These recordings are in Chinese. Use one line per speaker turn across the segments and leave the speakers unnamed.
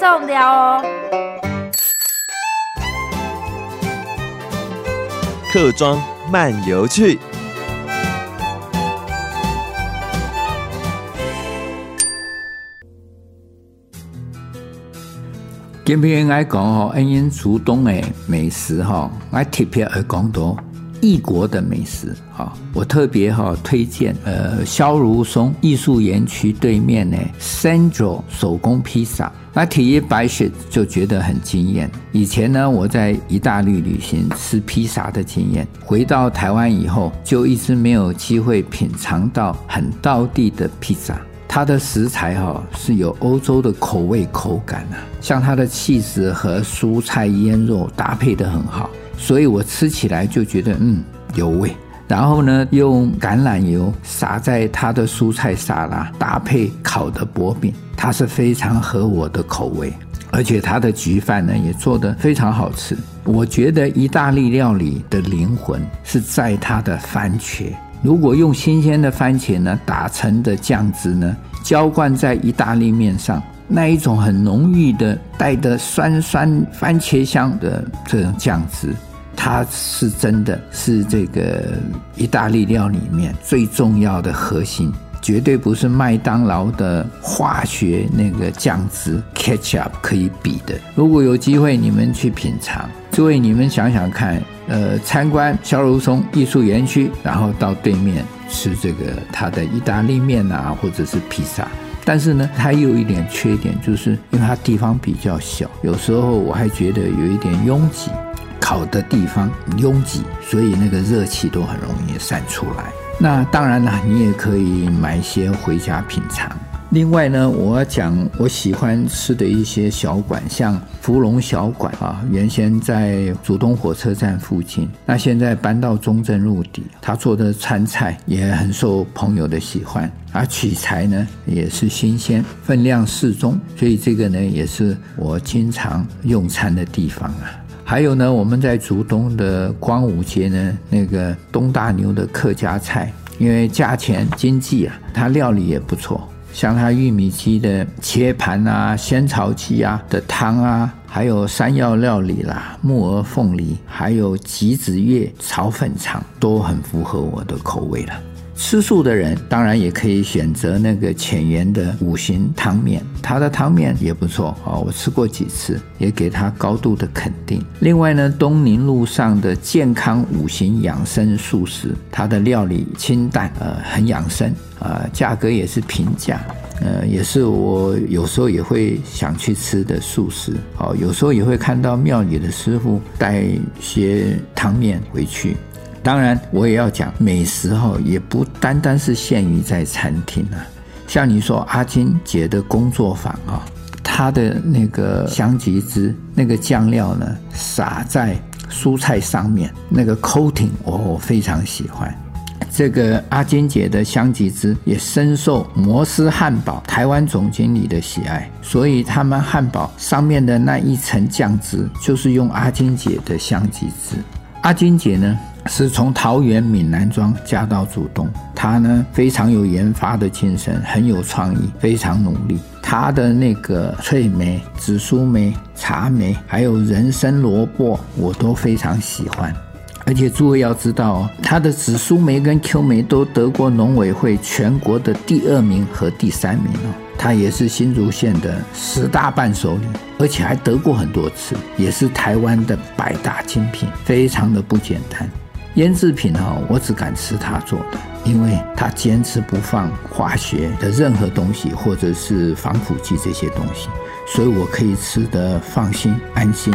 众聊哦。
客庄漫游去。
今天来讲哦，恩因竹东的美食哈，来特别来讲到异国的美食哈。我特别哈推荐呃，萧如松艺术园区对面的 Sandro 手工披萨，那体验白雪就觉得很惊艳。以前呢，我在意大利旅行吃披萨的经验，回到台湾以后就一直没有机会品尝到很道地的披萨。它的食材哈是有欧洲的口味口感啊，像它的气质和蔬菜腌肉搭配的很好，所以我吃起来就觉得嗯有味。然后呢，用橄榄油撒在它的蔬菜沙拉，搭配烤的薄饼，它是非常合我的口味。而且它的焗饭呢也做得非常好吃。我觉得意大利料理的灵魂是在它的番茄。如果用新鲜的番茄呢，打成的酱汁呢，浇灌在意大利面上，那一种很浓郁的带着酸酸番茄香的这种酱汁，它是真的是这个意大利料里面最重要的核心，绝对不是麦当劳的化学那个酱汁 ketchup 可以比的。如果有机会你们去品尝，诸位你们想想看。呃，参观萧如松艺术园区，然后到对面吃这个它的意大利面啊，或者是披萨。但是呢，它有一点缺点，就是因为它地方比较小，有时候我还觉得有一点拥挤，烤的地方拥挤，所以那个热气都很容易散出来。那当然了，你也可以买一些回家品尝。另外呢，我要讲我喜欢吃的一些小馆，像芙蓉小馆啊，原先在竹东火车站附近，那现在搬到中正路底。他做的川菜也很受朋友的喜欢，而取材呢也是新鲜，分量适中，所以这个呢也是我经常用餐的地方啊。还有呢，我们在竹东的光武街呢，那个东大牛的客家菜，因为价钱经济啊，它料理也不错。像它玉米鸡的切盘啊，仙草鸡啊的汤啊，还有山药料理啦，木耳凤梨，还有橘子叶炒粉肠，都很符合我的口味了。吃素的人当然也可以选择那个浅盐的五行汤面，它的汤面也不错啊，我吃过几次，也给它高度的肯定。另外呢，东宁路上的健康五行养生素食，它的料理清淡，呃，很养生啊，价格也是平价，呃，也是我有时候也会想去吃的素食。哦，有时候也会看到庙里的师傅带些汤面回去。当然，我也要讲美食哈，也不单单是限于在餐厅啊。像你说阿金姐的工作坊啊，她的那个香吉汁那个酱料呢，撒在蔬菜上面，那个 coating 我我非常喜欢。这个阿金姐的香吉汁也深受摩斯汉堡台湾总经理的喜爱，所以他们汉堡上面的那一层酱汁就是用阿金姐的香吉汁。阿金姐呢，是从桃园闽南庄嫁到竹东，她呢非常有研发的精神，很有创意，非常努力。她的那个脆梅、紫苏梅、茶梅，还有人参萝卜，我都非常喜欢。而且诸位要知道哦，她的紫苏梅跟 Q 梅都得过农委会全国的第二名和第三名哦。她也是新竹县的十大伴手礼，而且还得过很多次，也是台湾的百大精品，非常的不简单。腌制品哈，我只敢吃他做的，因为他坚持不放化学的任何东西，或者是防腐剂这些东西，所以我可以吃得放心安心。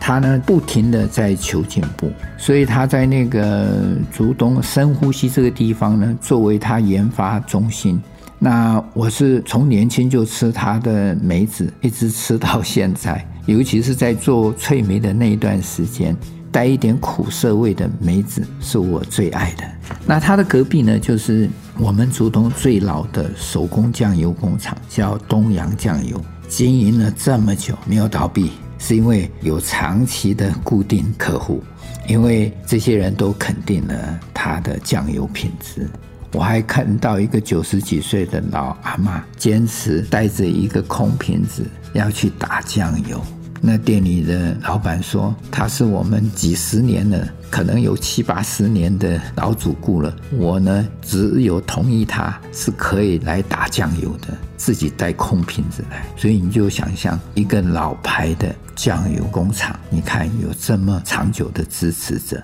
他呢，不停地在求进步，所以他在那个竹东深呼吸这个地方呢，作为他研发中心。那我是从年轻就吃他的梅子，一直吃到现在，尤其是在做脆梅的那一段时间。带一点苦涩味的梅子是我最爱的。那它的隔壁呢，就是我们竹东最老的手工酱油工厂，叫东阳酱油，经营了这么久没有倒闭，是因为有长期的固定客户，因为这些人都肯定了它的酱油品质。我还看到一个九十几岁的老阿妈，坚持带着一个空瓶子要去打酱油。那店里的老板说，他是我们几十年了，可能有七八十年的老主顾了。我呢，只有同意他是可以来打酱油的，自己带空瓶子来。所以你就想象一个老牌的酱油工厂，你看有这么长久的支持者。